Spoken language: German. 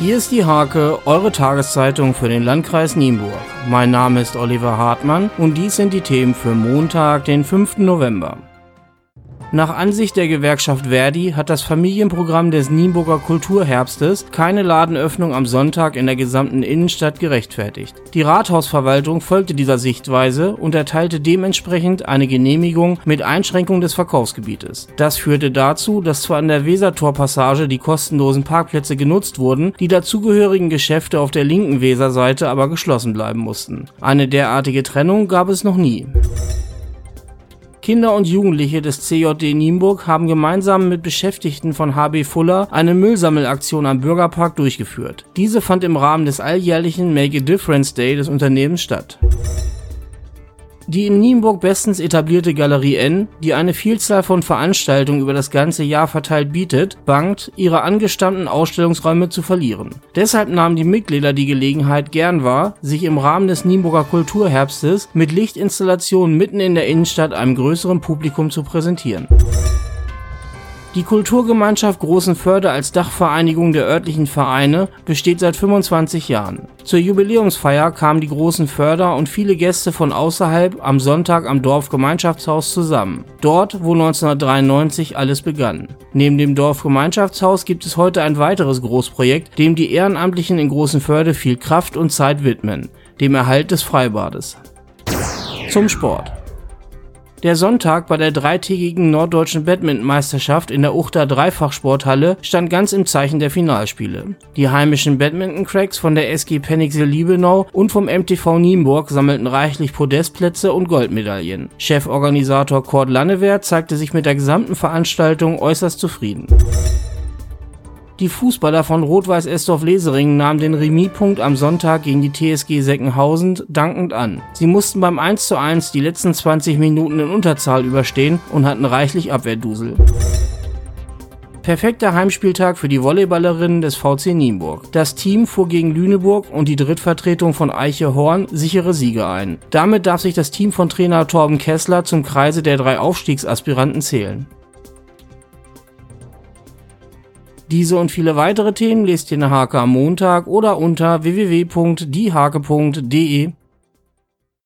Hier ist die Hake, eure Tageszeitung für den Landkreis Nienburg. Mein Name ist Oliver Hartmann und dies sind die Themen für Montag, den 5. November. Nach Ansicht der Gewerkschaft Verdi hat das Familienprogramm des Nienburger Kulturherbstes keine Ladenöffnung am Sonntag in der gesamten Innenstadt gerechtfertigt. Die Rathausverwaltung folgte dieser Sichtweise und erteilte dementsprechend eine Genehmigung mit Einschränkung des Verkaufsgebietes. Das führte dazu, dass zwar an der Wesertorpassage die kostenlosen Parkplätze genutzt wurden, die dazugehörigen Geschäfte auf der linken Weserseite aber geschlossen bleiben mussten. Eine derartige Trennung gab es noch nie. Kinder und Jugendliche des CJD Nienburg haben gemeinsam mit Beschäftigten von HB Fuller eine Müllsammelaktion am Bürgerpark durchgeführt. Diese fand im Rahmen des alljährlichen Make a Difference Day des Unternehmens statt. Die in Nienburg bestens etablierte Galerie N, die eine Vielzahl von Veranstaltungen über das ganze Jahr verteilt bietet, bangt, ihre angestammten Ausstellungsräume zu verlieren. Deshalb nahmen die Mitglieder die Gelegenheit gern wahr, sich im Rahmen des Nienburger Kulturherbstes mit Lichtinstallationen mitten in der Innenstadt einem größeren Publikum zu präsentieren. Die Kulturgemeinschaft Großenförde als Dachvereinigung der örtlichen Vereine besteht seit 25 Jahren. Zur Jubiläumsfeier kamen die Großenförder und viele Gäste von außerhalb am Sonntag am Dorfgemeinschaftshaus zusammen. Dort, wo 1993 alles begann. Neben dem Dorfgemeinschaftshaus gibt es heute ein weiteres Großprojekt, dem die Ehrenamtlichen in Großenförde viel Kraft und Zeit widmen, dem Erhalt des Freibades. Zum Sport. Der Sonntag bei der dreitägigen norddeutschen Badmintonmeisterschaft in der Uchter Dreifachsporthalle stand ganz im Zeichen der Finalspiele. Die heimischen Badminton-Cracks von der SG Penixel Liebenau und vom MTV Nienburg sammelten reichlich Podestplätze und Goldmedaillen. Cheforganisator Kurt Lannewehr zeigte sich mit der gesamten Veranstaltung äußerst zufrieden. Die Fußballer von Rot-Weiß Estorf Lesering nahmen den Remis-Punkt am Sonntag gegen die TSG Seckenhausen dankend an. Sie mussten beim 1:1 die letzten 20 Minuten in Unterzahl überstehen und hatten reichlich Abwehrdusel. Perfekter Heimspieltag für die Volleyballerinnen des VC Nienburg. Das Team fuhr gegen Lüneburg und die Drittvertretung von Eiche Horn sichere Siege ein. Damit darf sich das Team von Trainer Torben Kessler zum Kreise der drei Aufstiegsaspiranten zählen. Diese und viele weitere Themen lest ihr in der Hake am Montag oder unter www.diehake.de.